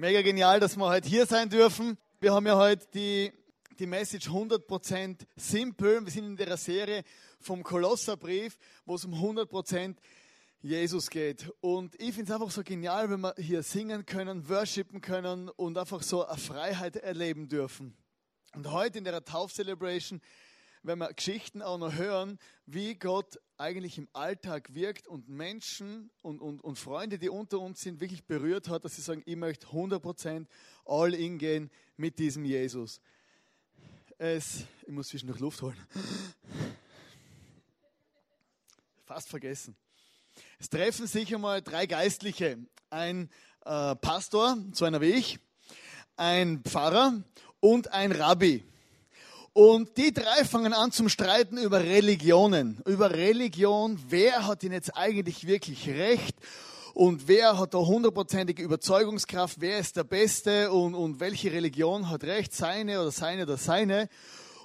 Mega genial, dass wir heute hier sein dürfen. Wir haben ja heute die, die Message 100% simpel. Wir sind in der Serie vom Kolosserbrief, wo es um 100% Jesus geht. Und ich finde es einfach so genial, wenn wir hier singen können, worshipen können und einfach so eine Freiheit erleben dürfen. Und heute in der Taufcelebration wenn wir Geschichten auch noch hören, wie Gott eigentlich im Alltag wirkt und Menschen und, und, und Freunde, die unter uns sind, wirklich berührt hat, dass sie sagen, ich möchte 100% all in gehen mit diesem Jesus. Es, ich muss zwischendurch Luft holen. Fast vergessen. Es treffen sich einmal drei Geistliche. Ein äh, Pastor, so einer wie ich, ein Pfarrer und ein Rabbi. Und die drei fangen an zum Streiten über Religionen. Über Religion, wer hat denn jetzt eigentlich wirklich recht? Und wer hat da hundertprozentige Überzeugungskraft? Wer ist der Beste? Und, und welche Religion hat recht? Seine oder seine oder seine?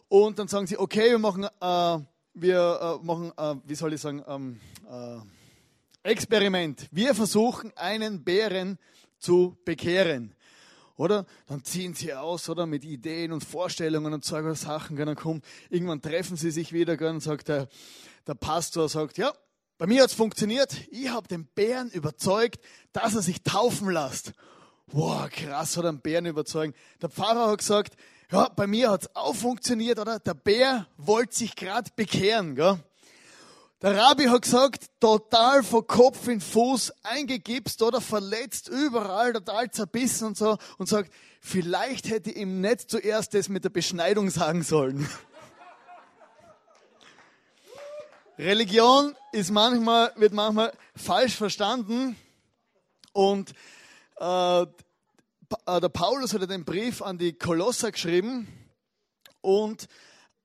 Und dann sagen sie, okay, wir machen, äh, wir äh, machen, äh, wie soll ich sagen, ähm, äh, Experiment. Wir versuchen, einen Bären zu bekehren oder? Dann ziehen sie aus, oder? Mit Ideen und Vorstellungen und solche Sachen. Dann kommt, irgendwann treffen sie sich wieder, und sagt der, der Pastor, sagt, ja, bei mir hat es funktioniert. Ich habe den Bären überzeugt, dass er sich taufen lässt. Wow, krass, hat einen Bären überzeugt. Der Pfarrer hat gesagt, ja, bei mir hat es auch funktioniert, oder? Der Bär wollte sich gerade bekehren, gell? Der Rabbi hat gesagt, total von Kopf in Fuß eingegipst oder verletzt, überall total zerbissen und so und sagt, vielleicht hätte ich ihm nicht zuerst das mit der Beschneidung sagen sollen. Religion ist manchmal, wird manchmal falsch verstanden und äh, äh der Paulus hat den Brief an die Kolosser geschrieben und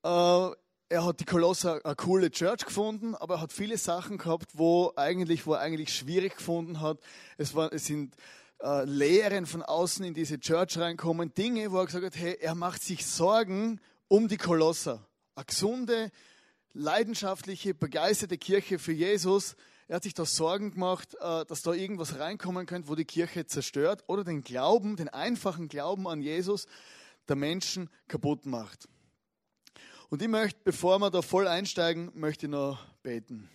äh, er hat die Kolosser eine coole Church gefunden, aber er hat viele Sachen gehabt, wo eigentlich, wo er eigentlich schwierig gefunden hat. Es, war, es sind äh, Lehren von außen in diese Church reinkommen, Dinge, wo er gesagt hat, hey, er macht sich Sorgen um die Kolosser. Eine gesunde, leidenschaftliche, begeisterte Kirche für Jesus. Er hat sich da Sorgen gemacht, äh, dass da irgendwas reinkommen könnte, wo die Kirche zerstört oder den Glauben, den einfachen Glauben an Jesus der Menschen kaputt macht. Und ich möchte, bevor wir da voll einsteigen, möchte ich noch beten.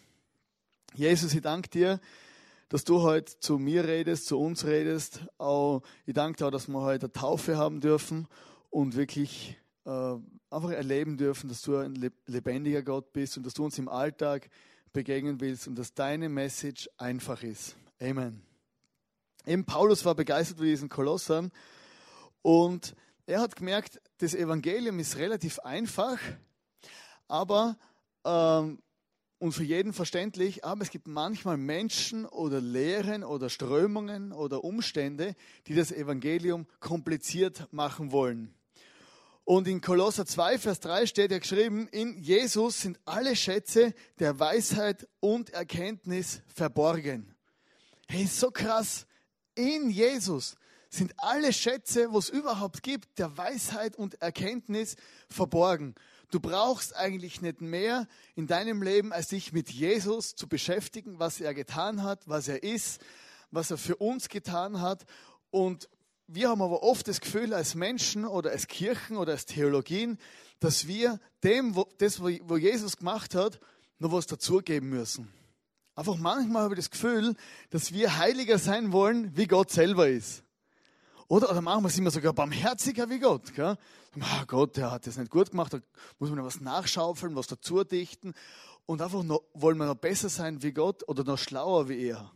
Jesus, ich danke dir, dass du heute zu mir redest, zu uns redest. Auch, ich danke dir auch, dass wir heute eine Taufe haben dürfen und wirklich äh, einfach erleben dürfen, dass du ein lebendiger Gott bist und dass du uns im Alltag begegnen willst und dass deine Message einfach ist. Amen. Eben Paulus war begeistert von diesen Kolossern und er hat gemerkt, das Evangelium ist relativ einfach, aber ähm, und für jeden verständlich, aber es gibt manchmal Menschen oder Lehren oder Strömungen oder Umstände, die das Evangelium kompliziert machen wollen. Und in Kolosser 2, Vers 3 steht ja geschrieben, in Jesus sind alle Schätze der Weisheit und Erkenntnis verborgen. Hey, so krass. In Jesus sind alle Schätze, wo es überhaupt gibt, der Weisheit und Erkenntnis verborgen. Du brauchst eigentlich nicht mehr in deinem Leben, als dich mit Jesus zu beschäftigen, was er getan hat, was er ist, was er für uns getan hat. Und wir haben aber oft das Gefühl als Menschen oder als Kirchen oder als Theologien, dass wir dem, wo, das, wo Jesus gemacht hat, noch was dazugeben müssen. Einfach manchmal habe ich das Gefühl, dass wir heiliger sein wollen, wie Gott selber ist. Oder, oder manchmal sind wir sogar barmherziger wie Gott. Gell? Oh Gott, der hat das nicht gut gemacht, da muss man noch was nachschaufeln, was dazu dichten. Und einfach noch, wollen wir noch besser sein wie Gott oder noch schlauer wie er.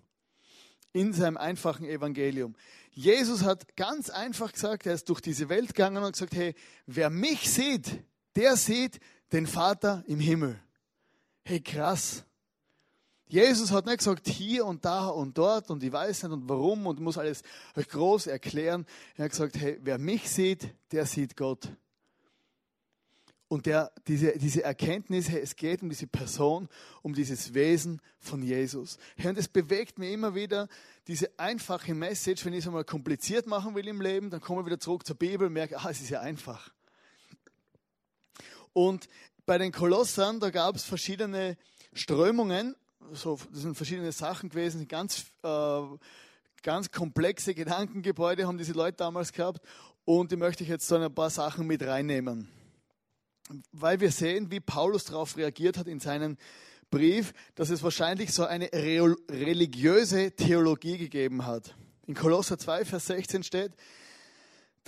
In seinem einfachen Evangelium. Jesus hat ganz einfach gesagt, er ist durch diese Welt gegangen und gesagt, hey, wer mich sieht, der sieht den Vater im Himmel. Hey, krass. Jesus hat nicht gesagt, hier und da und dort und ich weiß nicht und warum und muss alles euch groß erklären. Er hat gesagt, hey, wer mich sieht, der sieht Gott. Und der, diese, diese Erkenntnis, hey, es geht um diese Person, um dieses Wesen von Jesus. Hey, und es bewegt mich immer wieder, diese einfache Message, wenn ich es einmal kompliziert machen will im Leben, dann komme ich wieder zurück zur Bibel und merke, ah, es ist ja einfach. Und bei den Kolossern, da gab es verschiedene Strömungen so, das sind verschiedene Sachen gewesen, ganz, äh, ganz komplexe Gedankengebäude haben diese Leute damals gehabt und die möchte ich jetzt so ein paar Sachen mit reinnehmen. Weil wir sehen, wie Paulus darauf reagiert hat in seinem Brief, dass es wahrscheinlich so eine religiöse Theologie gegeben hat. In Kolosser 2, Vers 16 steht,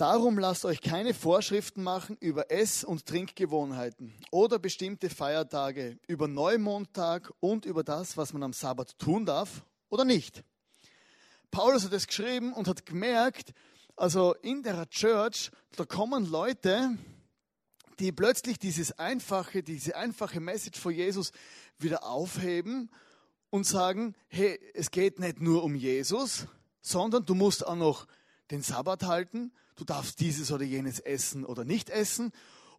Darum lasst euch keine Vorschriften machen über Ess- und Trinkgewohnheiten oder bestimmte Feiertage, über Neumondtag und über das, was man am Sabbat tun darf oder nicht. Paulus hat es geschrieben und hat gemerkt, also in der Church, da kommen Leute, die plötzlich dieses einfache, diese einfache Message von Jesus wieder aufheben und sagen, hey, es geht nicht nur um Jesus, sondern du musst auch noch den Sabbat halten, du darfst dieses oder jenes essen oder nicht essen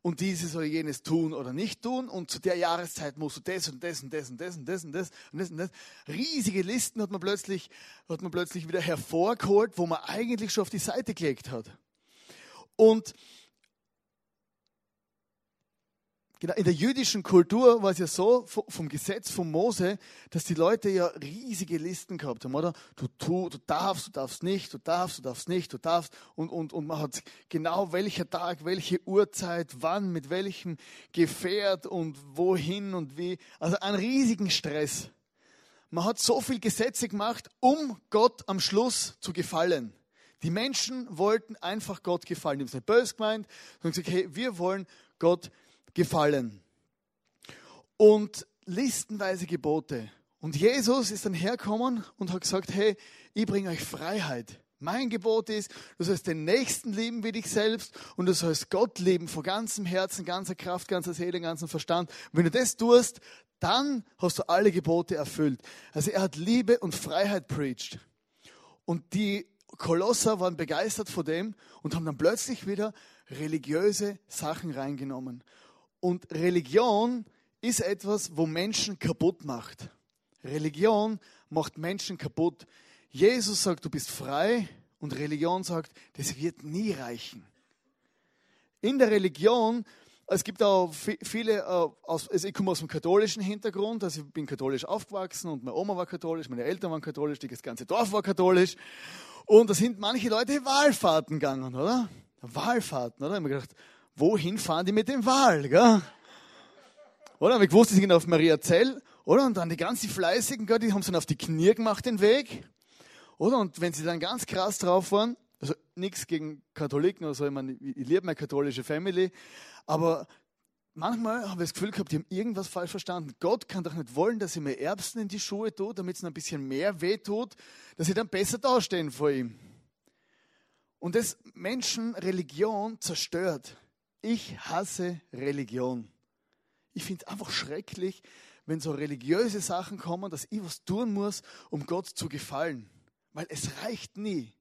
und dieses oder jenes tun oder nicht tun und zu der Jahreszeit musst du das und das und das und das und das und das und das und das. Riesige Listen hat man plötzlich, hat man plötzlich wieder hervorgeholt, wo man eigentlich schon auf die Seite gelegt hat. Und Genau, in der jüdischen Kultur war es ja so, vom Gesetz von Mose, dass die Leute ja riesige Listen gehabt haben, oder? Du, tu, du darfst, du darfst nicht, du darfst, du darfst nicht, du darfst. Und, und, und man hat genau welcher Tag, welche Uhrzeit, wann, mit welchem Gefährt und wohin und wie. Also einen riesigen Stress. Man hat so viel Gesetze gemacht, um Gott am Schluss zu gefallen. Die Menschen wollten einfach Gott gefallen. Die haben es nicht böse gemeint, sondern gesagt, hey, wir wollen Gott gefallen gefallen. Und listenweise Gebote. Und Jesus ist dann hergekommen und hat gesagt, hey, ich bringe euch Freiheit. Mein Gebot ist, du sollst den Nächsten lieben wie dich selbst und du sollst Gott lieben von ganzem Herzen, ganzer Kraft, ganzer Seele, ganzem Verstand. wenn du das tust, dann hast du alle Gebote erfüllt. Also er hat Liebe und Freiheit preached. Und die Kolosser waren begeistert von dem und haben dann plötzlich wieder religiöse Sachen reingenommen. Und Religion ist etwas, wo Menschen kaputt macht. Religion macht Menschen kaputt. Jesus sagt, du bist frei und Religion sagt, das wird nie reichen. In der Religion, es gibt auch viele, äh, also ich komme aus dem katholischen Hintergrund, also ich bin katholisch aufgewachsen und meine Oma war katholisch, meine Eltern waren katholisch, das ganze Dorf war katholisch. Und da sind manche Leute Wahlfahrten gegangen, oder? Wahlfahrten, oder? Ich habe mir gedacht, wohin fahren die mit dem Wal? Oder? Wir gewusst, die sind auf Maria Zell, oder? Und dann die ganzen Fleißigen, gell, die haben es dann auf die Knie gemacht, den Weg. Oder? Und wenn sie dann ganz krass drauf waren, also nichts gegen Katholiken oder so, ich meine, ich liebe meine katholische Family, aber manchmal habe ich das Gefühl gehabt, die haben irgendwas falsch verstanden. Gott kann doch nicht wollen, dass ich mir Erbsen in die Schuhe tue, damit es ein bisschen mehr weh tut, dass sie dann besser dastehen vor ihm. Und das Menschen Religion zerstört. Ich hasse Religion. Ich finde es einfach schrecklich, wenn so religiöse Sachen kommen, dass ich was tun muss, um Gott zu gefallen. Weil es reicht nie.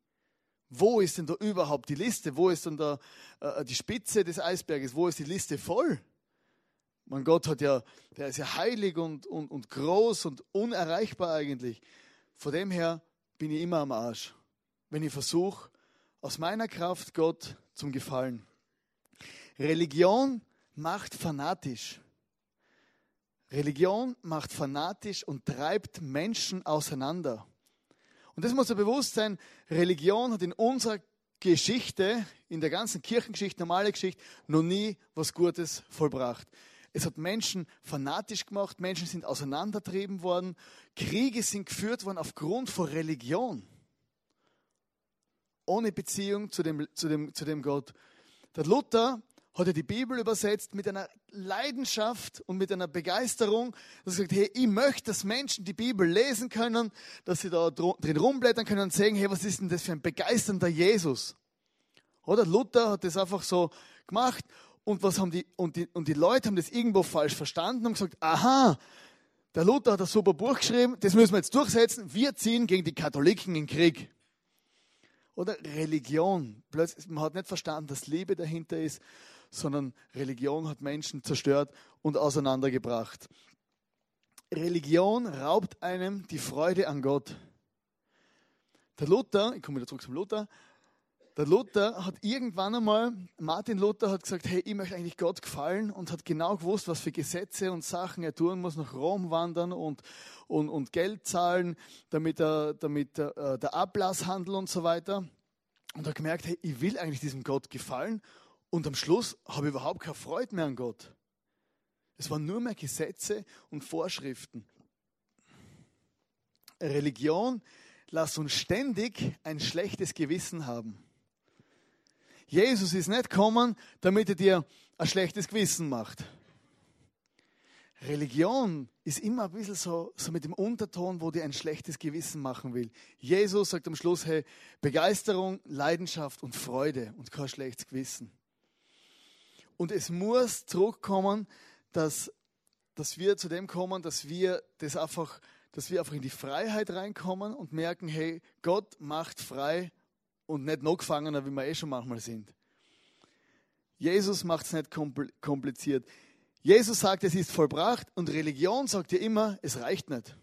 Wo ist denn da überhaupt die Liste? Wo ist denn da äh, die Spitze des Eisberges? Wo ist die Liste voll? Mein Gott hat ja, der ist ja heilig und, und, und groß und unerreichbar eigentlich. Von dem her bin ich immer am Arsch, wenn ich versuche, aus meiner Kraft Gott zum Gefallen. Religion macht fanatisch. Religion macht fanatisch und treibt Menschen auseinander. Und das muss ja bewusst sein, Religion hat in unserer Geschichte, in der ganzen Kirchengeschichte, normale Geschichte, noch nie was Gutes vollbracht. Es hat Menschen fanatisch gemacht, Menschen sind auseinandertrieben worden, Kriege sind geführt worden aufgrund von Religion. Ohne Beziehung zu dem, zu dem, zu dem Gott. Der Luther hat er die Bibel übersetzt mit einer Leidenschaft und mit einer Begeisterung, dass er sagt, hey, ich möchte, dass Menschen die Bibel lesen können, dass sie da drin rumblättern können und sagen, hey, was ist denn das für ein begeisternder Jesus? Oder Luther hat das einfach so gemacht und was haben die, und die, und die Leute haben das irgendwo falsch verstanden und gesagt, aha, der Luther hat ein super Buch geschrieben, das müssen wir jetzt durchsetzen, wir ziehen gegen die Katholiken in Krieg. Oder Religion. Plötzlich, man hat nicht verstanden, dass Liebe dahinter ist, sondern Religion hat Menschen zerstört und auseinandergebracht. Religion raubt einem die Freude an Gott. Der Luther, ich komme wieder zurück zum Luther, der Luther hat irgendwann einmal, Martin Luther hat gesagt, hey, ich möchte eigentlich Gott gefallen und hat genau gewusst, was für Gesetze und Sachen er tun muss, nach Rom wandern und, und, und Geld zahlen, damit, er, damit er, äh, der Ablasshandel und so weiter. Und hat gemerkt, hey, ich will eigentlich diesem Gott gefallen und am Schluss habe ich überhaupt keine Freude mehr an Gott. Es waren nur mehr Gesetze und Vorschriften. Religion lässt uns ständig ein schlechtes Gewissen haben. Jesus ist nicht gekommen, damit er dir ein schlechtes Gewissen macht. Religion ist immer ein bisschen so, so mit dem Unterton, wo dir ein schlechtes Gewissen machen will. Jesus sagt am Schluss, hey, Begeisterung, Leidenschaft und Freude und kein schlechtes Gewissen. Und es muss zurückkommen, dass, dass wir zu dem kommen, dass wir das einfach, dass wir einfach in die Freiheit reinkommen und merken, hey, Gott macht frei und nicht noch gefangener, wie wir eh schon manchmal sind. Jesus macht es nicht kompliziert. Jesus sagt, es ist vollbracht und Religion sagt ja immer, es reicht nicht.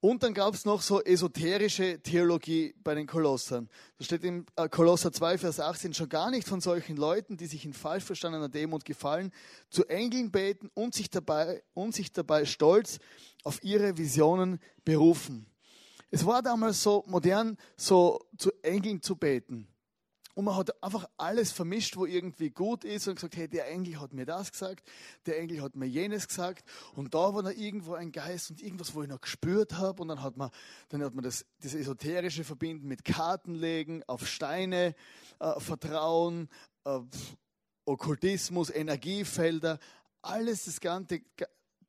Und dann gab es noch so esoterische Theologie bei den Kolossern. Da steht in äh, Kolosser 2, Vers 18 schon gar nicht von solchen Leuten, die sich in falsch verstandener Demut gefallen, zu Engeln beten und sich dabei, und sich dabei stolz auf ihre Visionen berufen. Es war damals so modern, so zu Engeln zu beten. Und man hat einfach alles vermischt, wo irgendwie gut ist und gesagt, hey, der Engel hat mir das gesagt, der Engel hat mir jenes gesagt. Und da war noch irgendwo ein Geist und irgendwas, wo ich noch gespürt habe. Und dann hat man, dann hat man das, das Esoterische verbinden mit Karten legen, auf Steine äh, vertrauen, äh, Okkultismus, Energiefelder. Alles, das ganze,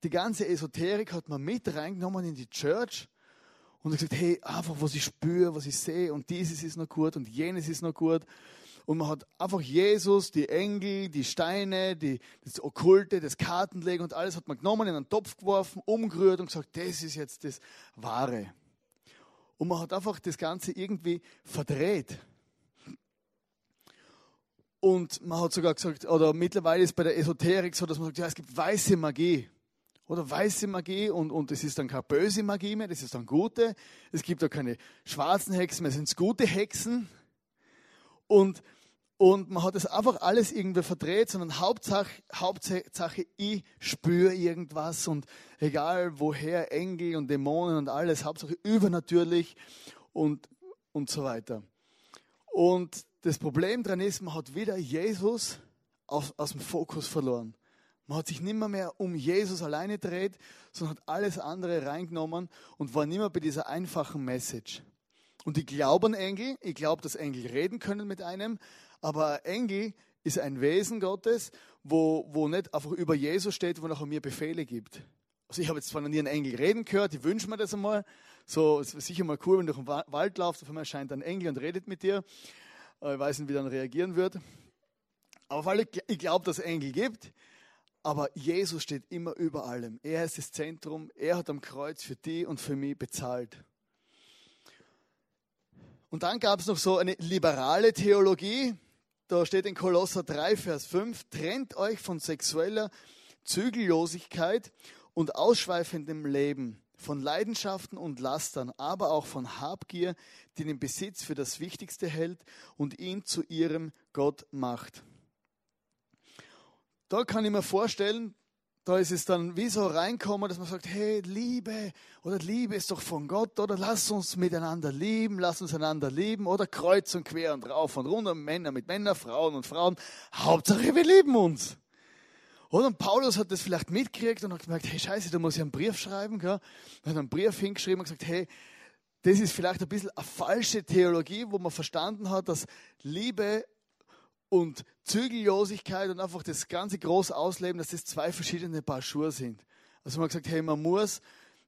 die ganze Esoterik hat man mit reingenommen in die Church und gesagt, hey, einfach was ich spüre, was ich sehe und dieses ist noch gut und jenes ist noch gut. Und man hat einfach Jesus, die Engel, die Steine, die, das Okkulte, das Kartenlegen und alles hat man genommen, in einen Topf geworfen, umgerührt und gesagt, das ist jetzt das Wahre. Und man hat einfach das Ganze irgendwie verdreht. Und man hat sogar gesagt, oder mittlerweile ist bei der Esoterik so, dass man sagt, ja, es gibt weiße Magie oder weiße Magie und, und es ist dann keine böse Magie mehr, das ist dann gute. Es gibt auch keine schwarzen Hexen mehr, es sind gute Hexen. Und, und man hat das einfach alles irgendwie verdreht, sondern Hauptsache, Hauptsache ich spüre irgendwas und egal woher, Engel und Dämonen und alles, Hauptsache übernatürlich und, und so weiter. Und das Problem dran ist, man hat wieder Jesus aus, aus dem Fokus verloren. Man hat sich nicht mehr, um Jesus alleine gedreht, sondern hat alles andere reingenommen und war nicht mehr bei dieser einfachen Message. Und ich glaube an Engel, ich glaube, dass Engel reden können mit einem, aber Engel ist ein Wesen Gottes, wo, wo nicht einfach über Jesus steht, wo nachher mir Befehle gibt. Also ich habe jetzt zwar noch nie einen Engel reden gehört, ich wünsche mir das einmal. So, es ist sicher mal cool, wenn du durch den Wald laufst, auf einmal erscheint ein Engel und redet mit dir. Ich weiß nicht, wie dann reagieren wird. Aber auf alle, ich glaube, dass es Engel gibt. Aber Jesus steht immer über allem. Er ist das Zentrum. Er hat am Kreuz für die und für mich bezahlt. Und dann gab es noch so eine liberale Theologie. Da steht in Kolosser 3, Vers 5, trennt euch von sexueller Zügellosigkeit und ausschweifendem Leben, von Leidenschaften und Lastern, aber auch von Habgier, die den Besitz für das Wichtigste hält und ihn zu ihrem Gott macht da kann ich mir vorstellen, da ist es dann wie so reinkommen, dass man sagt, hey, Liebe oder Liebe ist doch von Gott oder lass uns miteinander lieben, lass uns einander lieben oder kreuz und quer und rauf und runter, Männer mit Männern, Frauen und Frauen. Hauptsache, wir lieben uns. Und Paulus hat das vielleicht mitgekriegt und hat gemerkt, hey, scheiße, da muss ich einen Brief schreiben. Gell? Er hat einen Brief hingeschrieben und gesagt, hey, das ist vielleicht ein bisschen eine falsche Theologie, wo man verstanden hat, dass Liebe und Zügellosigkeit und einfach das ganze groß ausleben, dass das zwei verschiedene Paar Schuhe sind. Also man hat gesagt, hey, man muss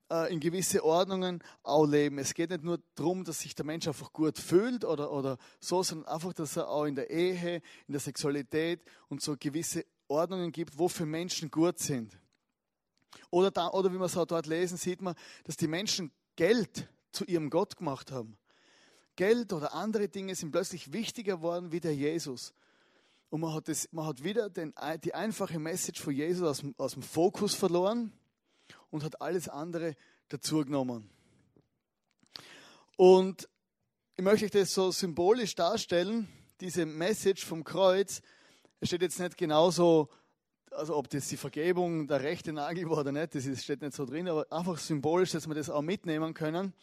äh, in gewisse Ordnungen auch leben. Es geht nicht nur darum, dass sich der Mensch einfach gut fühlt oder, oder so, sondern einfach, dass er auch in der Ehe, in der Sexualität und so gewisse Ordnungen gibt, wo für Menschen gut sind. Oder, da, oder wie wir es auch dort lesen, sieht man, dass die Menschen Geld zu ihrem Gott gemacht haben. Geld oder andere Dinge sind plötzlich wichtiger geworden wie der Jesus. Und man hat, das, man hat wieder den, die einfache Message von Jesus aus, aus dem Fokus verloren und hat alles andere dazu genommen. Und ich möchte euch das so symbolisch darstellen, diese Message vom Kreuz. Es steht jetzt nicht genauso, also ob das die Vergebung der rechte Nagel war oder nicht, das steht nicht so drin, aber einfach symbolisch, dass wir das auch mitnehmen können.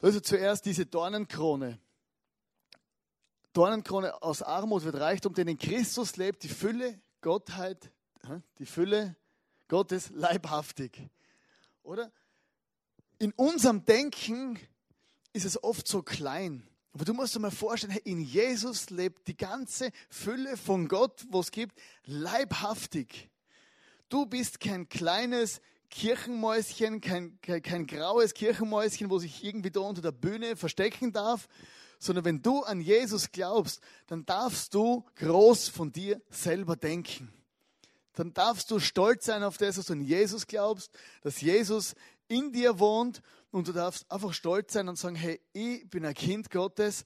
Also zuerst diese Dornenkrone. Dornenkrone aus Armut wird Reichtum, denn in Christus lebt die Fülle Gottheit, die Fülle Gottes leibhaftig. Oder? In unserem Denken ist es oft so klein. Aber du musst dir mal vorstellen, in Jesus lebt die ganze Fülle von Gott, was es gibt, leibhaftig. Du bist kein kleines Kirchenmäuschen, kein, kein, kein graues Kirchenmäuschen, wo sich irgendwie da unter der Bühne verstecken darf, sondern wenn du an Jesus glaubst, dann darfst du groß von dir selber denken. Dann darfst du stolz sein auf das, was du an Jesus glaubst, dass Jesus in dir wohnt und du darfst einfach stolz sein und sagen, hey, ich bin ein Kind Gottes,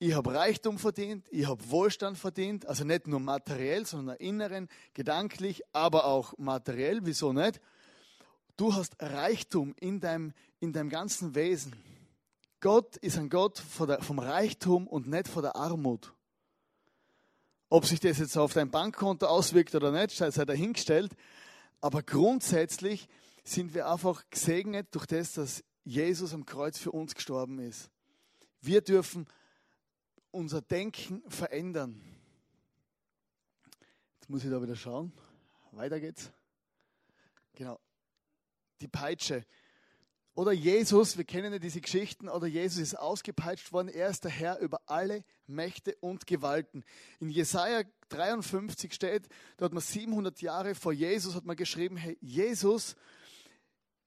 ich habe Reichtum verdient, ich habe Wohlstand verdient, also nicht nur materiell, sondern inneren, gedanklich, aber auch materiell, wieso nicht? Du hast Reichtum in deinem, in deinem ganzen Wesen. Gott ist ein Gott vom Reichtum und nicht von der Armut. Ob sich das jetzt auf dein Bankkonto auswirkt oder nicht, sei dahingestellt. Aber grundsätzlich sind wir einfach gesegnet durch das, dass Jesus am Kreuz für uns gestorben ist. Wir dürfen unser Denken verändern. Jetzt muss ich da wieder schauen. Weiter geht's. Genau die Peitsche. Oder Jesus, wir kennen ja diese Geschichten, oder Jesus ist ausgepeitscht worden, er ist der Herr über alle Mächte und Gewalten. In Jesaja 53 steht, da hat man 700 Jahre vor Jesus, hat man geschrieben, hey, Jesus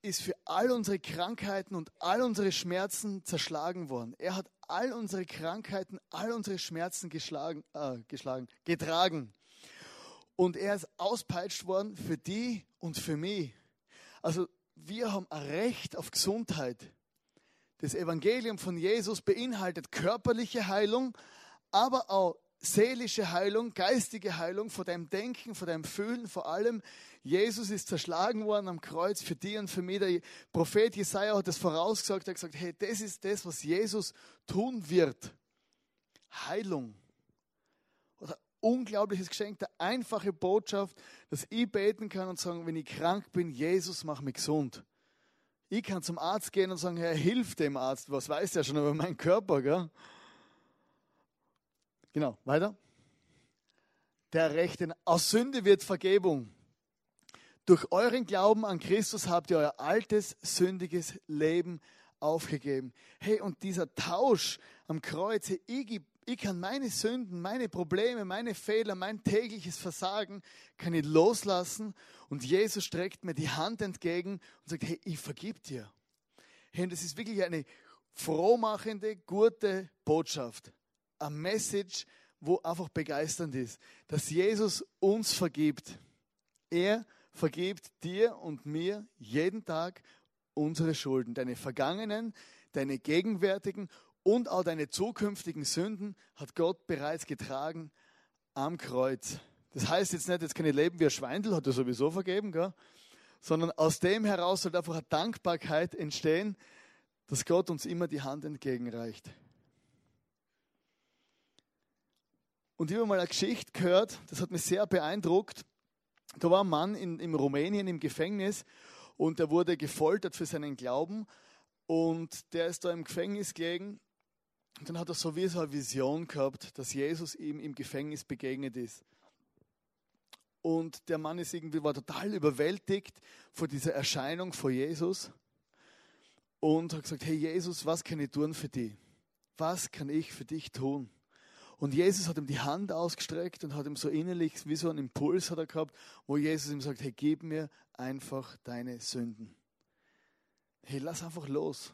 ist für all unsere Krankheiten und all unsere Schmerzen zerschlagen worden. Er hat all unsere Krankheiten, all unsere Schmerzen geschlagen, äh, geschlagen, getragen. Und er ist auspeitscht worden für die und für mich. Also wir haben ein Recht auf Gesundheit. Das Evangelium von Jesus beinhaltet körperliche Heilung, aber auch seelische Heilung, geistige Heilung von deinem Denken, von deinem Fühlen, vor allem. Jesus ist zerschlagen worden am Kreuz für dich und für mich. Der Prophet Jesaja hat das vorausgesagt. Er hat gesagt: Hey, das ist das, was Jesus tun wird. Heilung unglaubliches Geschenk, der einfache Botschaft, dass ich beten kann und sagen, wenn ich krank bin, Jesus, mach mich gesund. Ich kann zum Arzt gehen und sagen, Herr, hilf dem Arzt. Was weiß der schon über meinen Körper, gell? Genau, weiter. Der Rechten, aus Sünde wird Vergebung. Durch euren Glauben an Christus habt ihr euer altes, sündiges Leben aufgegeben. Hey, und dieser Tausch am Kreuz, hey, ich gebe ich kann meine Sünden, meine Probleme, meine Fehler, mein tägliches Versagen, kann ich loslassen und Jesus streckt mir die Hand entgegen und sagt, hey, ich vergib dir. Hey, und das ist wirklich eine frohmachende, gute Botschaft. Eine Message, wo einfach begeisternd ist, dass Jesus uns vergibt. Er vergibt dir und mir jeden Tag unsere Schulden, deine vergangenen, deine gegenwärtigen und auch deine zukünftigen Sünden hat Gott bereits getragen am Kreuz. Das heißt jetzt nicht, jetzt kann ich leben wie ein Schweindel, hat er sowieso vergeben, gell? sondern aus dem heraus soll einfach eine Dankbarkeit entstehen, dass Gott uns immer die Hand entgegenreicht. Und ich habe mal eine Geschichte gehört, das hat mich sehr beeindruckt. Da war ein Mann in, in Rumänien im Gefängnis und er wurde gefoltert für seinen Glauben und der ist da im Gefängnis gelegen und dann hat er so wie so eine Vision gehabt, dass Jesus ihm im Gefängnis begegnet ist. Und der Mann ist irgendwie, war total überwältigt vor dieser Erscheinung vor Jesus und hat gesagt, hey Jesus, was kann ich tun für dich? Was kann ich für dich tun? Und Jesus hat ihm die Hand ausgestreckt und hat ihm so innerlich, wie so einen Impuls hat er gehabt, wo Jesus ihm sagt, hey, gib mir einfach deine Sünden. Hey, lass einfach los.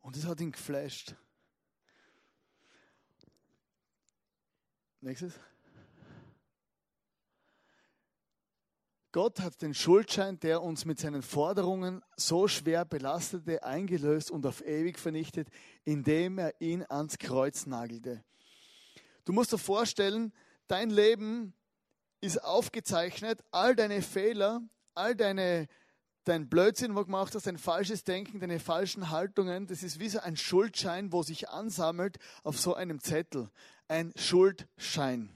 Und das hat ihn geflasht. Nächstes. Gott hat den Schuldschein, der uns mit seinen Forderungen so schwer belastete, eingelöst und auf ewig vernichtet, indem er ihn ans Kreuz nagelte. Du musst dir vorstellen, dein Leben ist aufgezeichnet, all deine Fehler, all deine, dein Blödsinn, wo du gemacht hast, dein falsches Denken, deine falschen Haltungen, das ist wie so ein Schuldschein, wo sich ansammelt auf so einem Zettel. Ein Schuldschein.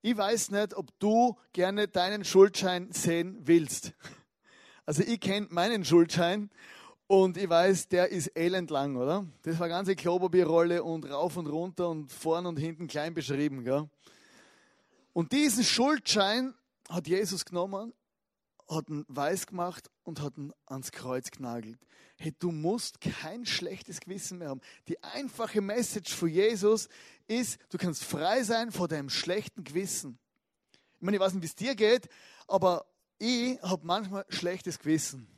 Ich weiß nicht, ob du gerne deinen Schuldschein sehen willst. Also ich kenne meinen Schuldschein und ich weiß, der ist elendlang, oder? Das war ganze Klopapierrolle und rauf und runter und vorn und hinten klein beschrieben. Gell? Und diesen Schuldschein hat Jesus genommen, hat ihn weiß gemacht und hat ihn ans Kreuz genagelt. Hey, du musst kein schlechtes Gewissen mehr haben. Die einfache Message von Jesus ist, du kannst frei sein vor deinem schlechten Gewissen. Ich meine, ich weiß nicht, wie es dir geht, aber ich habe manchmal schlechtes Gewissen.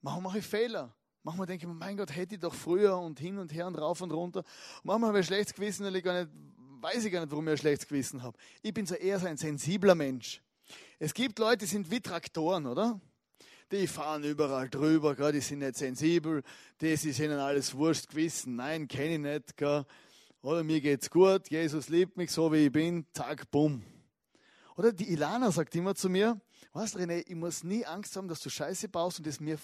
Manchmal mache ich Fehler. Manchmal denke ich mir, mein Gott, hätte ich doch früher und hin und her und rauf und runter. Und manchmal habe ich ein schlechtes Gewissen, weil ich gar nicht weiß ich gar nicht, warum ich ein schlechtes Gewissen habe. Ich bin so eher so ein sensibler Mensch. Es gibt Leute, die sind wie Traktoren, oder? Die fahren überall drüber, gell? die sind nicht sensibel, die ist ihnen alles wurscht gewissen. Nein, kenne ich nicht. Gell? Oder mir geht's gut, Jesus liebt mich so wie ich bin, zack, bumm. Oder die Ilana sagt immer zu mir, weißt René, ich muss nie Angst haben, dass du Scheiße baust und es mir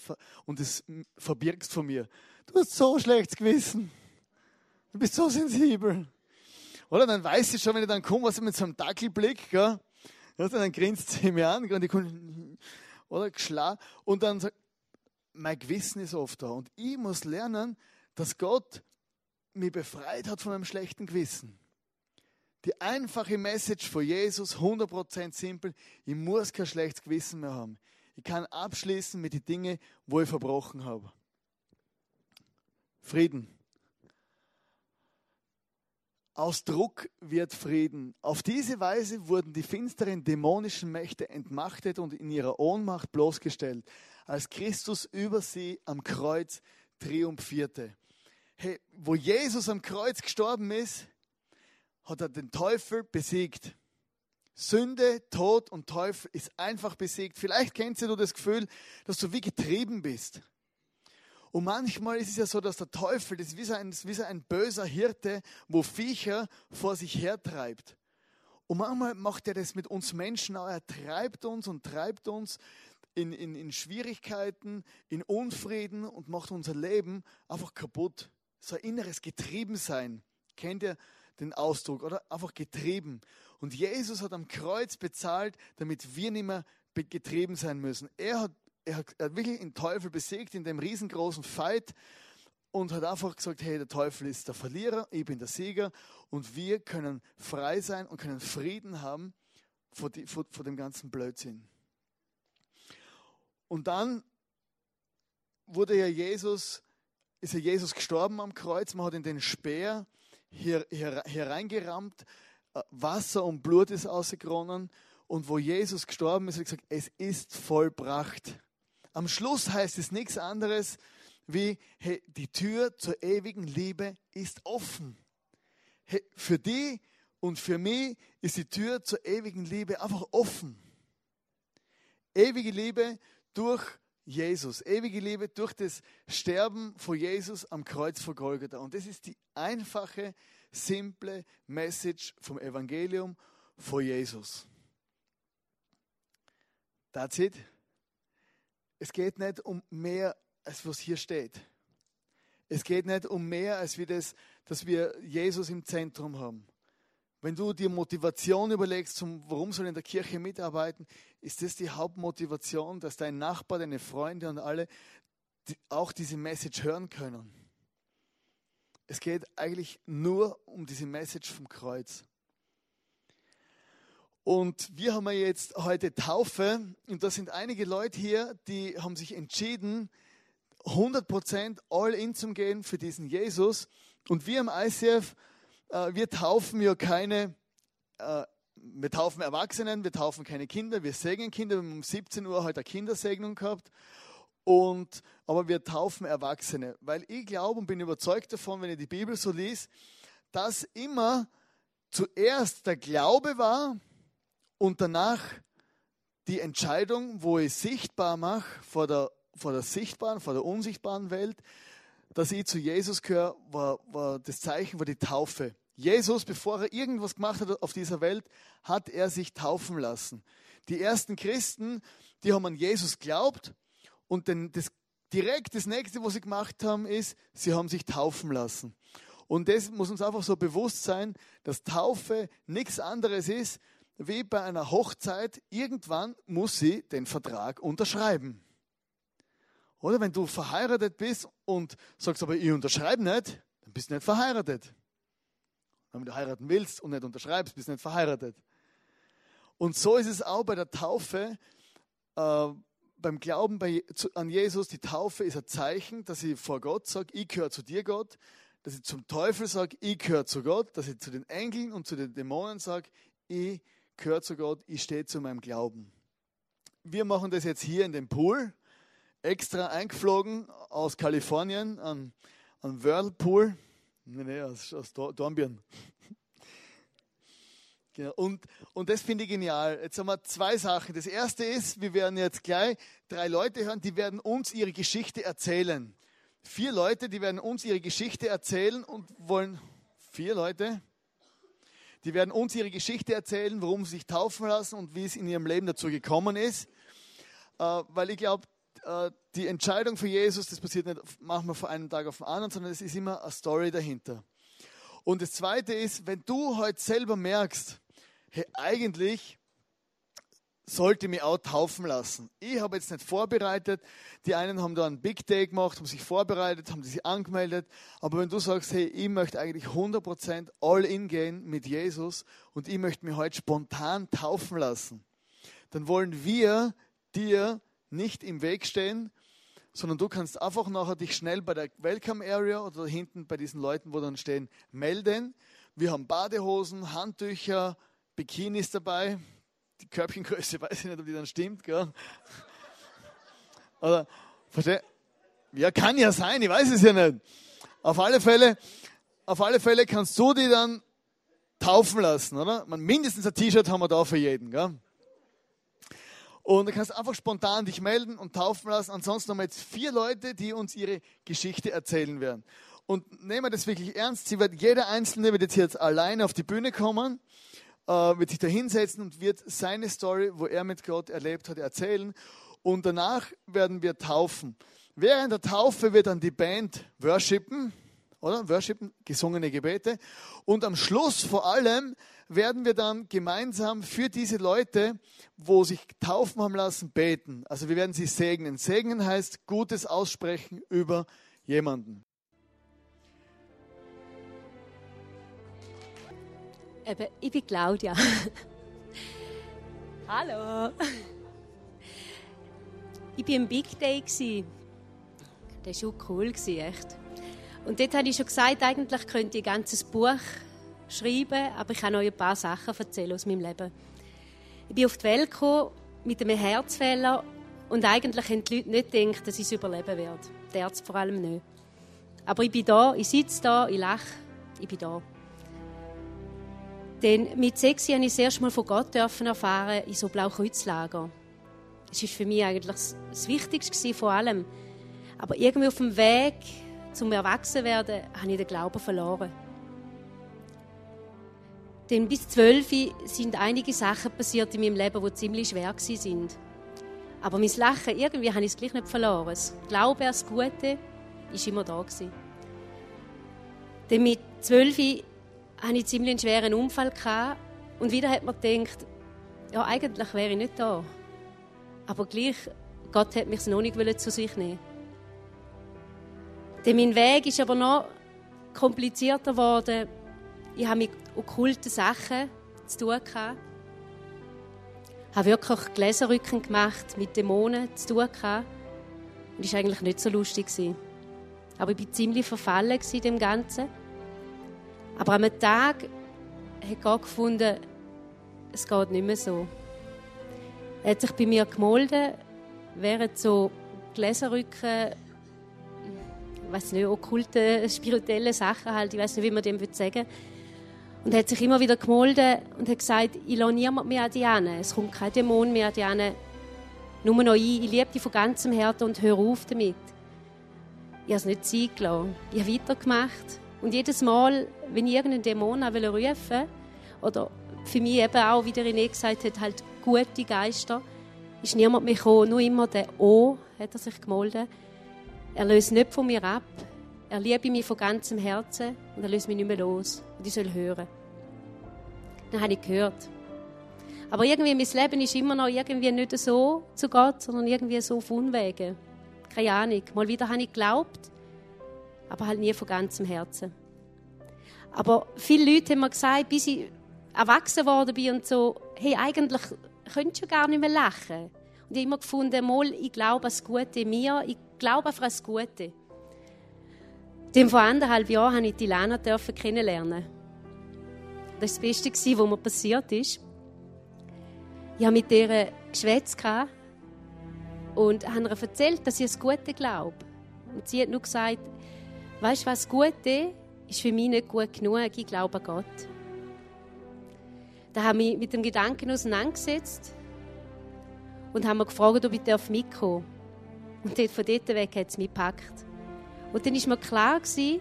und es verbirgst von mir. Du hast so schlechtes Gewissen. Du bist so sensibel. Oder dann weiß ich schon, wenn ich dann komme, was ich mit so einem Dackelblick, gell? Dann grinst sie mir an und ich oder geschlagen. Und dann sagt, mein Gewissen ist oft da. Und ich muss lernen, dass Gott mich befreit hat von einem schlechten Gewissen. Die einfache Message von Jesus, 100% simpel, ich muss kein schlechtes Gewissen mehr haben. Ich kann abschließen mit den Dingen, wo ich verbrochen habe. Frieden. Aus Druck wird Frieden. Auf diese Weise wurden die finsteren dämonischen Mächte entmachtet und in ihrer Ohnmacht bloßgestellt, als Christus über sie am Kreuz triumphierte. Hey, wo Jesus am Kreuz gestorben ist, hat er den Teufel besiegt. Sünde, Tod und Teufel ist einfach besiegt. Vielleicht kennst du das Gefühl, dass du wie getrieben bist. Und manchmal ist es ja so, dass der Teufel, das ist wie so ein, wie so ein böser Hirte, wo Viecher vor sich hertreibt. Und manchmal macht er das mit uns Menschen auch. Er treibt uns und treibt uns in, in, in Schwierigkeiten, in Unfrieden und macht unser Leben einfach kaputt. So ein inneres Getriebensein. Kennt ihr den Ausdruck, oder? Einfach getrieben. Und Jesus hat am Kreuz bezahlt, damit wir nicht mehr getrieben sein müssen. Er hat er hat, er hat wirklich den Teufel besiegt in dem riesengroßen Fight und hat einfach gesagt, hey, der Teufel ist der Verlierer, ich bin der Sieger und wir können frei sein und können Frieden haben vor, die, vor, vor dem ganzen Blödsinn. Und dann wurde ja Jesus, ist ja Jesus gestorben am Kreuz, man hat in den Speer hereingerammt, äh, Wasser und Blut ist ausgeronnen und wo Jesus gestorben ist, hat gesagt, es ist vollbracht. Am Schluss heißt es nichts anderes wie, hey, die Tür zur ewigen Liebe ist offen. Hey, für die und für mich ist die Tür zur ewigen Liebe einfach offen. Ewige Liebe durch Jesus, ewige Liebe durch das Sterben von Jesus am Kreuz von Golgatha. Und das ist die einfache, simple Message vom Evangelium von Jesus. That's it. Es geht nicht um mehr, als was hier steht. Es geht nicht um mehr, als wie das, dass wir Jesus im Zentrum haben. Wenn du dir Motivation überlegst, zum, warum soll in der Kirche mitarbeiten, ist das die Hauptmotivation, dass dein Nachbar, deine Freunde und alle die auch diese Message hören können. Es geht eigentlich nur um diese Message vom Kreuz. Und wir haben jetzt heute Taufe und da sind einige Leute hier, die haben sich entschieden, 100% all in zu gehen für diesen Jesus. Und wir im ICF, äh, wir taufen ja keine, äh, wir taufen Erwachsenen, wir taufen keine Kinder, wir segnen Kinder. Wir haben um 17 Uhr heute eine Kindersegnung gehabt. Und, aber wir taufen Erwachsene, weil ich glaube und bin überzeugt davon, wenn ich die Bibel so liest, dass immer zuerst der Glaube war, und danach die Entscheidung, wo ich sichtbar mache vor der, vor der sichtbaren, vor der unsichtbaren Welt, dass ich zu Jesus gehöre, war, war das Zeichen, war die Taufe. Jesus, bevor er irgendwas gemacht hat auf dieser Welt, hat er sich taufen lassen. Die ersten Christen, die haben an Jesus glaubt Und dann das, direkt das nächste, was sie gemacht haben, ist, sie haben sich taufen lassen. Und das muss uns einfach so bewusst sein, dass Taufe nichts anderes ist, wie bei einer Hochzeit. Irgendwann muss sie den Vertrag unterschreiben. Oder wenn du verheiratet bist und sagst, aber ich unterschreibe nicht, dann bist du nicht verheiratet. Wenn du heiraten willst und nicht unterschreibst, bist du nicht verheiratet. Und so ist es auch bei der Taufe, äh, beim Glauben bei, zu, an Jesus. Die Taufe ist ein Zeichen, dass ich vor Gott sage, ich gehöre zu dir, Gott. Dass ich zum Teufel sage, ich gehöre zu Gott. Dass ich zu den Engeln und zu den Dämonen sage, ich gehöre zu Gott, ich stehe zu meinem Glauben. Wir machen das jetzt hier in dem Pool, extra eingeflogen aus Kalifornien an, an Whirlpool. Nee, nee, aus, aus Dornbirn. Genau. Und, und das finde ich genial. Jetzt haben wir zwei Sachen. Das erste ist, wir werden jetzt gleich drei Leute hören, die werden uns ihre Geschichte erzählen. Vier Leute, die werden uns ihre Geschichte erzählen und wollen, vier Leute, die werden uns ihre Geschichte erzählen, warum sie sich taufen lassen und wie es in ihrem Leben dazu gekommen ist. Äh, weil ich glaube, äh, die Entscheidung für Jesus, das passiert nicht manchmal von einem Tag auf den anderen, sondern es ist immer eine Story dahinter. Und das Zweite ist, wenn du heute selber merkst, hey, eigentlich sollte mich auch taufen lassen. Ich habe jetzt nicht vorbereitet. Die einen haben da einen Big Day gemacht, haben sich vorbereitet, haben sich angemeldet. Aber wenn du sagst, hey, ich möchte eigentlich 100% all in gehen mit Jesus und ich möchte mich heute spontan taufen lassen, dann wollen wir dir nicht im Weg stehen, sondern du kannst einfach nachher dich schnell bei der Welcome Area oder hinten bei diesen Leuten, wo dann stehen, melden. Wir haben Badehosen, Handtücher, Bikinis dabei. Die Körbchengröße weiß ich nicht, ob die dann stimmt. Gell? Oder, versteh? Ja, kann ja sein, ich weiß es ja nicht. Auf alle Fälle, auf alle Fälle kannst du die dann taufen lassen, oder? Man, mindestens ein T-Shirt haben wir da für jeden. Gell? Und du kannst einfach spontan dich melden und taufen lassen. Ansonsten haben wir jetzt vier Leute, die uns ihre Geschichte erzählen werden. Und nehmen wir das wirklich ernst. Sie wird, jeder Einzelne wird jetzt, jetzt alleine auf die Bühne kommen wird sich da hinsetzen und wird seine Story, wo er mit Gott erlebt hat, erzählen. Und danach werden wir taufen. Während der Taufe wird dann die Band worshipen, oder? Worshipen, gesungene Gebete. Und am Schluss vor allem werden wir dann gemeinsam für diese Leute, wo sich taufen haben lassen, beten. Also wir werden sie segnen. Segnen heißt Gutes aussprechen über jemanden. Eben, ich bin Claudia. Hallo. Ich war im Big Day. Das war auch cool, echt. Und dort habe ich schon gesagt, eigentlich könnte ich ein ganzes Buch schreiben, aber ich kann euch ein paar Sachen erzählen aus meinem Leben. Ich bin auf die Welt gekommen mit einem Herzfehler und eigentlich haben die Leute nicht gedacht, dass ich es überleben werde. Die Ärzte vor allem nicht. Aber ich bin da, ich sitze da, ich lache, ich bin da. Denn mit sechs habe ich das erste Mal von Gott erfahren in so Blaukreuzlager. Es war für mich eigentlich das Wichtigste von allem. Aber irgendwie auf dem Weg zum Erwachsenwerden habe ich den Glauben verloren. Denn bis zwölf sind einige Sachen passiert in meinem Leben, die ziemlich schwer sind. Aber mein Lachen, irgendwie habe ich es gleich nicht verloren. Das Glaube an das Gute war immer da. Denn mit zwölf hatte ich ziemlich einen schweren Unfall. Und wieder hat man gedacht, ja, eigentlich wäre ich nicht da. Aber gleich, Gott hat mich noch nicht zu sich nehmen. Denn mein Weg ist aber noch komplizierter geworden. Ich habe mit okkulten Sachen zu tun gehabt. Ich habe wirklich Gläserrücken gemacht, mit Dämonen zu tun gehabt. Und das war eigentlich nicht so lustig. Aber ich war ziemlich verfallen dem Ganzen. Aber am Tag hat Gott gefunden, es geht nicht mehr so. Er hat sich bei mir gemolden, während so Gläserrücken, ich weiß nicht, okkulte, spirituelle Sachen halt, ich weiß nicht, wie man dem sagen würde. Und er hat sich immer wieder gemolden und hat gesagt, ich lasse niemand mehr an dich an. Es kommt kein Dämon mehr an dich an. Nur noch ich. Ich liebe dich von ganzem Herzen und hör auf damit. Ich habe es nicht sein gelassen. Ich habe weitergemacht. Und jedes Mal, wenn ich irgendeinen Dämon rufen wollte, oder für mich eben auch, wie der René gesagt hat, halt gute Geister, ist niemand mehr gekommen, nur immer der O hat er sich gemolden. Er löst nicht von mir ab. Er liebt mich von ganzem Herzen und er löst mich nicht mehr los. Und ich soll hören. Dann habe ich gehört. Aber irgendwie, mein Leben ist immer noch irgendwie nicht so zu Gott, sondern irgendwie so auf Unwege. Keine Ahnung. Mal wieder habe ich geglaubt, aber halt nie von ganzem Herzen. Aber viele Leute haben mir gesagt, bis ich erwachsen worden bin und so, hey, eigentlich könntest du gar nicht mehr lachen. Und ich habe immer gefunden, mal, ich glaube an das Gute in mir, ich glaube einfach an das Gute. Dem vor anderthalb Jahren durfte ich die Lana kennenlernen. Das war das Beste, was mir passiert ist. Ich habe mit ihr geschwätzt und habe ihr erzählt, dass ich das Gute glaube. Und sie hat nur gesagt, weißt du was, das Gute ist für mich nicht gut genug, ich glaube an Gott. Da habe ich mich mit dem Gedanken auseinandergesetzt und habe mich gefragt, ob ich mitkommen darf. Und von dort weg hat es mich gepackt. Und dann war mir klar, gewesen,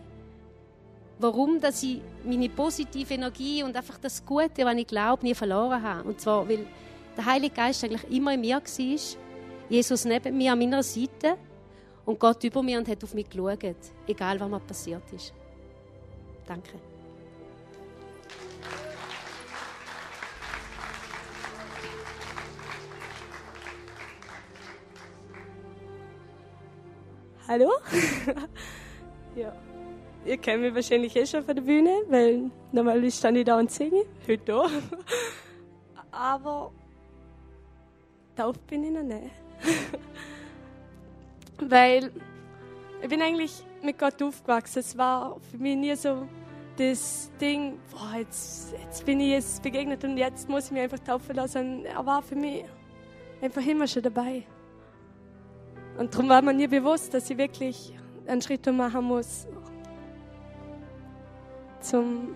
warum dass ich meine positive Energie und einfach das Gute, was ich glaube, nie verloren habe. Und zwar, weil der Heilige Geist eigentlich immer in mir war, Jesus neben mir an meiner Seite und Gott über mir und hat auf mich geschaut, egal was mir passiert ist. Danke. Hallo? ja. Ihr kennt mich wahrscheinlich eh schon von der Bühne, weil normalerweise stand ich da und singe. Heute da. Aber tauft bin ich noch nicht. weil ich bin eigentlich mit Gott aufgewachsen. Es war für mich nie so das Ding, boah, jetzt, jetzt bin ich jetzt begegnet und jetzt muss ich mich einfach taufen lassen. Er war für mich einfach immer schon dabei. Und darum war mir nie bewusst, dass ich wirklich einen Schritt machen muss zum,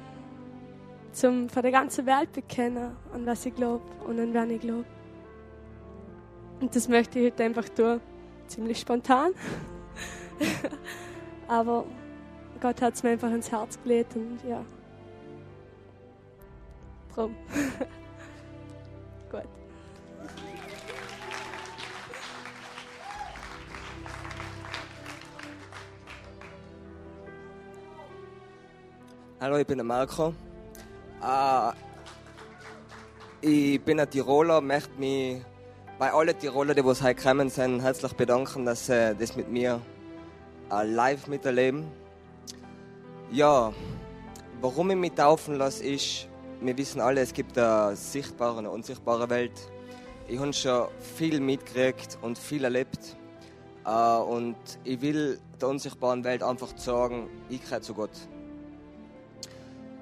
zum vor der ganzen Welt bekennen, an was ich glaube und an wen ich glaube. Und das möchte ich heute einfach tun, ziemlich spontan. Aber Gott hat es mir einfach ins Herz gelegt und ja. Drum. Gut. Hallo, ich bin Marco. Äh, ich bin ein Tiroler, möchte mich bei allen Tiroler, die heute gekommen sind, herzlich bedanken, dass sie das mit mir äh, live miterleben. Ja, warum ich mich taufen lasse, ist, wir wissen alle, es gibt eine sichtbare und eine unsichtbare Welt. Ich habe schon viel mitgekriegt und viel erlebt. Äh, und ich will der unsichtbaren Welt einfach sagen, ich gehöre zu Gott.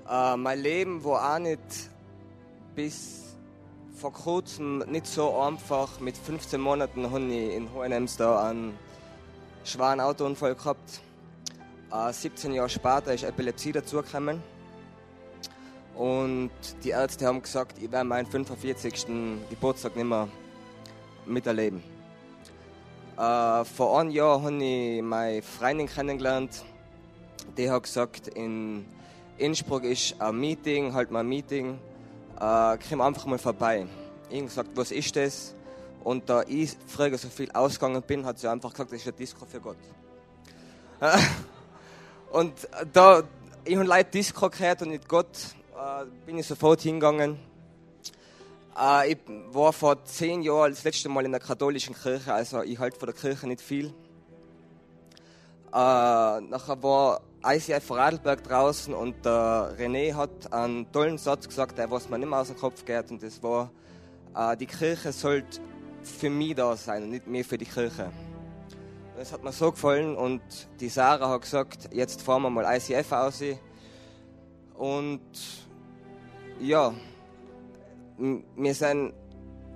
Äh, mein Leben war auch nicht bis vor kurzem nicht so einfach. Mit 15 Monaten habe ich in Hohenems da einen schweren Autounfall gehabt. Äh, 17 Jahre später ist Epilepsie dazugekommen. Und die Ärzte haben gesagt, ich werde meinen 45. Geburtstag nicht mehr miterleben. Äh, vor einem Jahr habe ich meine Freundin kennengelernt. Die hat gesagt, in Innsbruck ist ein Meeting, halt mal ein Meeting, äh, komm einfach mal vorbei. Ich habe gesagt, was ist das? Und da ich früher so viel ausgegangen bin, hat sie einfach gesagt, das ist ein Disco für Gott. und da, ich habe Leute Disco gehört und nicht Gott, äh, bin ich sofort hingegangen. Äh, ich war vor zehn Jahren das letzte Mal in der katholischen Kirche, also ich halte von der Kirche nicht viel. Äh, nachher war ICF Radlberg draußen und der René hat einen tollen Satz gesagt, der was mir nicht mehr aus dem Kopf geht und das war, äh, die Kirche sollte für mich da sein und nicht mehr für die Kirche. Das hat mir so gefallen und die Sarah hat gesagt, jetzt fahren wir mal ICF aus. Und ja, wir sind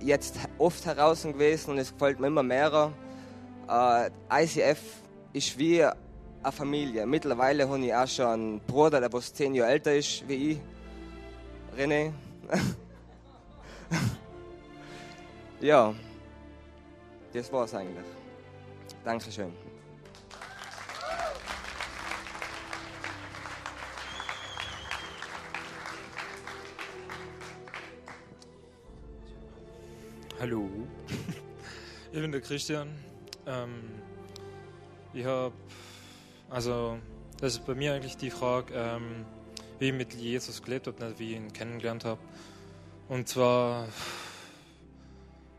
jetzt oft heraus gewesen und es gefällt mir immer mehr. Äh, ICF ist wie eine Familie. Mittlerweile habe ich auch schon einen Bruder, der was zehn Jahre älter ist wie ich. René. ja, das war es eigentlich. Dankeschön. Hallo, ich bin der Christian. Ähm, ich habe, also, das ist bei mir eigentlich die Frage, ähm, wie ich mit Jesus gelebt habe, nicht wie ich ihn kennengelernt habe. Und zwar,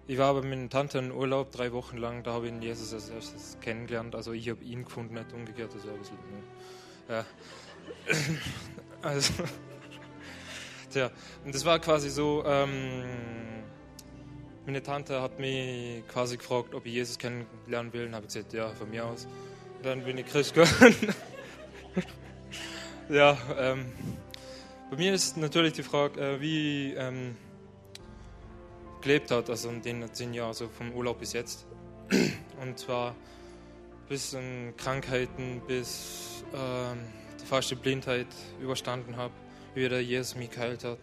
ich war bei meiner Tante in Urlaub drei Wochen lang, da habe ich Jesus als erstes kennengelernt. Also ich habe ihn gefunden, nicht umgekehrt. Das ist ein bisschen, ja. Also, tja, und das war quasi so, ähm, meine Tante hat mich quasi gefragt, ob ich Jesus kennenlernen will. Und habe gesagt, ja, von mir aus. Und dann bin ich Christ geworden. ja, ähm, bei mir ist natürlich die Frage, äh, wie ähm, gelebt hat, also in den zehn Jahren, also vom Urlaub bis jetzt. Und zwar bis in Krankheiten, bis ähm, die falsche Blindheit überstanden habe, wie der Jesus mich geheilt hat,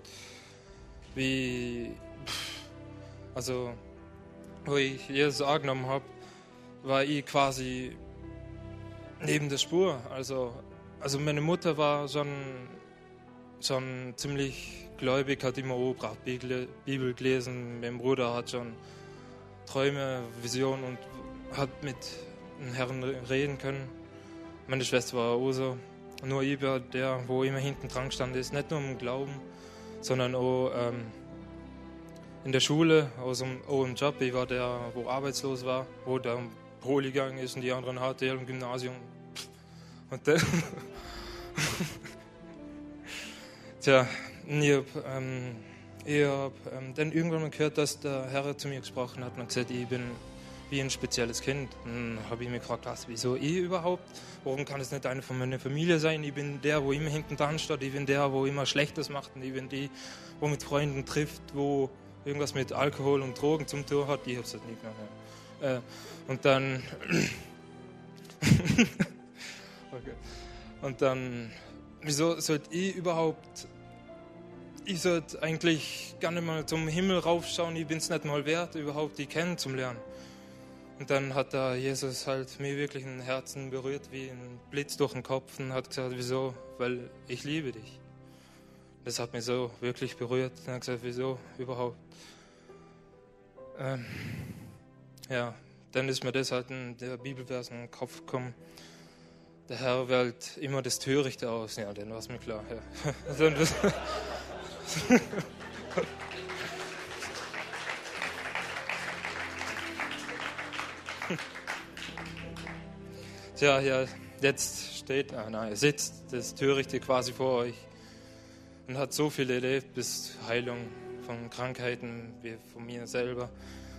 wie, also, wo ich Jesus angenommen habe, war ich quasi neben der Spur. Also, also meine Mutter war schon, schon ziemlich gläubig, hat immer brav Bibel gelesen. Mein Bruder hat schon Träume, Visionen und hat mit den Herren reden können. Meine Schwester war auch so. Nur war der, wo immer hinten dran stand ist. Nicht nur im Glauben, sondern auch ähm, in der Schule, im, auch im Job. Ich war der, wo arbeitslos war, wo der Poli gegangen ist und die anderen HTL im Gymnasium. Und dann. Tja, ich habe ähm, hab, ähm, dann irgendwann mal gehört, dass der Herr zu mir gesprochen hat und gesagt, ich bin wie ein spezielles Kind. Dann habe ich mich gefragt, was, wieso ich überhaupt? Warum kann es nicht eine von meiner Familie sein? Ich bin der, wo immer hinten dran steht. Ich bin der, wo immer Schlechtes macht. Und ich bin die, wo mit Freunden trifft, wo irgendwas mit Alkohol und Drogen zum Tor hat. Ich habe es halt nicht genommen. Äh, und dann. okay. Und dann, wieso sollte ich überhaupt ich sollte eigentlich gar nicht mal zum Himmel raufschauen, ich bin es nicht mal wert, überhaupt die kennenzulernen. Und dann hat da Jesus halt mir wirklich ein Herzen berührt, wie ein Blitz durch den Kopf und hat gesagt, wieso? Weil ich liebe dich. Das hat mich so wirklich berührt. Und hat gesagt, wieso überhaupt? Ähm, ja, dann ist mir das halt in der Bibelvers in den Kopf gekommen. Der Herr wählt immer das Törichte aus. Ja, dann war es mir klar. Ja. Tja, ja, jetzt steht, ah, nein, sitzt das Törichte quasi vor euch und hat so viel erlebt, bis Heilung von Krankheiten, wie von mir selber.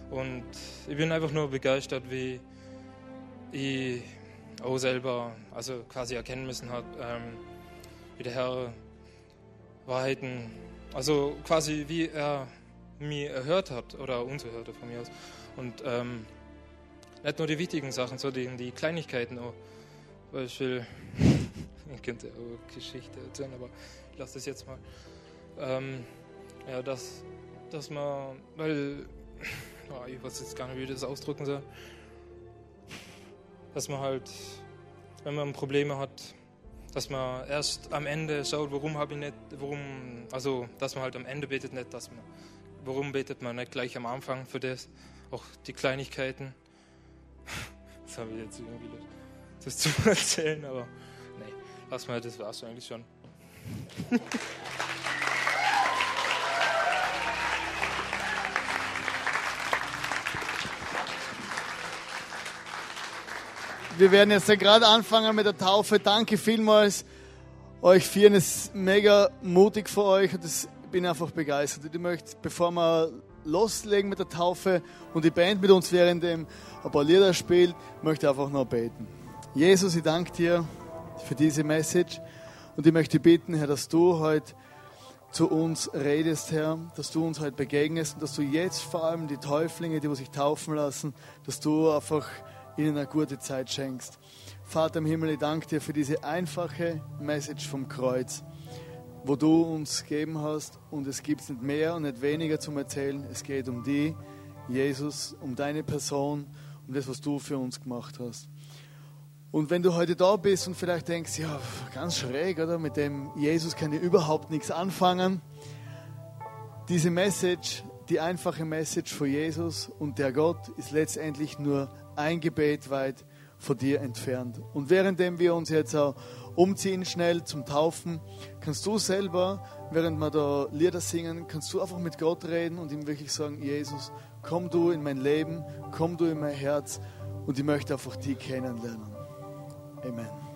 Und ich bin einfach nur begeistert, wie ich auch selber, also quasi erkennen müssen hat, ähm, wie der Herr Wahrheiten, also quasi wie er mir erhört hat oder uns erhört hat von mir aus. Und ähm, nicht nur die wichtigen Sachen, sondern die Kleinigkeiten auch. Beispiel, ich könnte auch Geschichte erzählen, aber ich lasse das jetzt mal. Ähm, ja, dass, dass man, weil, oh, ich weiß jetzt gar nicht, wie ich das ausdrücken soll, dass man halt, wenn man Probleme hat, dass man erst am Ende schaut, warum habe ich nicht, warum, also dass man halt am Ende betet nicht, dass man, warum betet man nicht gleich am Anfang für das, auch die Kleinigkeiten. Das habe ich jetzt irgendwie das zu erzählen, aber nee, lass mal, das war's eigentlich schon. Wir werden jetzt gerade anfangen mit der Taufe. Danke vielmals euch vier. Es ist mega mutig für euch und ich bin einfach begeistert. Ich möchte, bevor wir loslegen mit der Taufe und die Band mit uns während dem ein Lieder spielt, möchte einfach noch beten. Jesus, ich danke dir für diese Message und ich möchte bitten, Herr, dass du heute zu uns redest, Herr, dass du uns heute begegnest und dass du jetzt vor allem die Täuflinge, die sich taufen lassen, dass du einfach ihnen eine gute Zeit schenkst. Vater im Himmel, ich danke dir für diese einfache Message vom Kreuz wo du uns gegeben hast. Und es gibt nicht mehr und nicht weniger zum Erzählen. Es geht um die, Jesus, um deine Person, um das, was du für uns gemacht hast. Und wenn du heute da bist und vielleicht denkst, ja, ganz schräg, oder? Mit dem Jesus kann ich überhaupt nichts anfangen. Diese Message, die einfache Message von Jesus und der Gott ist letztendlich nur ein Gebet weit von dir entfernt. Und währenddem wir uns jetzt auch umziehen schnell zum Taufen, kannst du selber, während wir da Lieder singen, kannst du einfach mit Gott reden und ihm wirklich sagen, Jesus, komm du in mein Leben, komm du in mein Herz und ich möchte einfach die kennenlernen. Amen.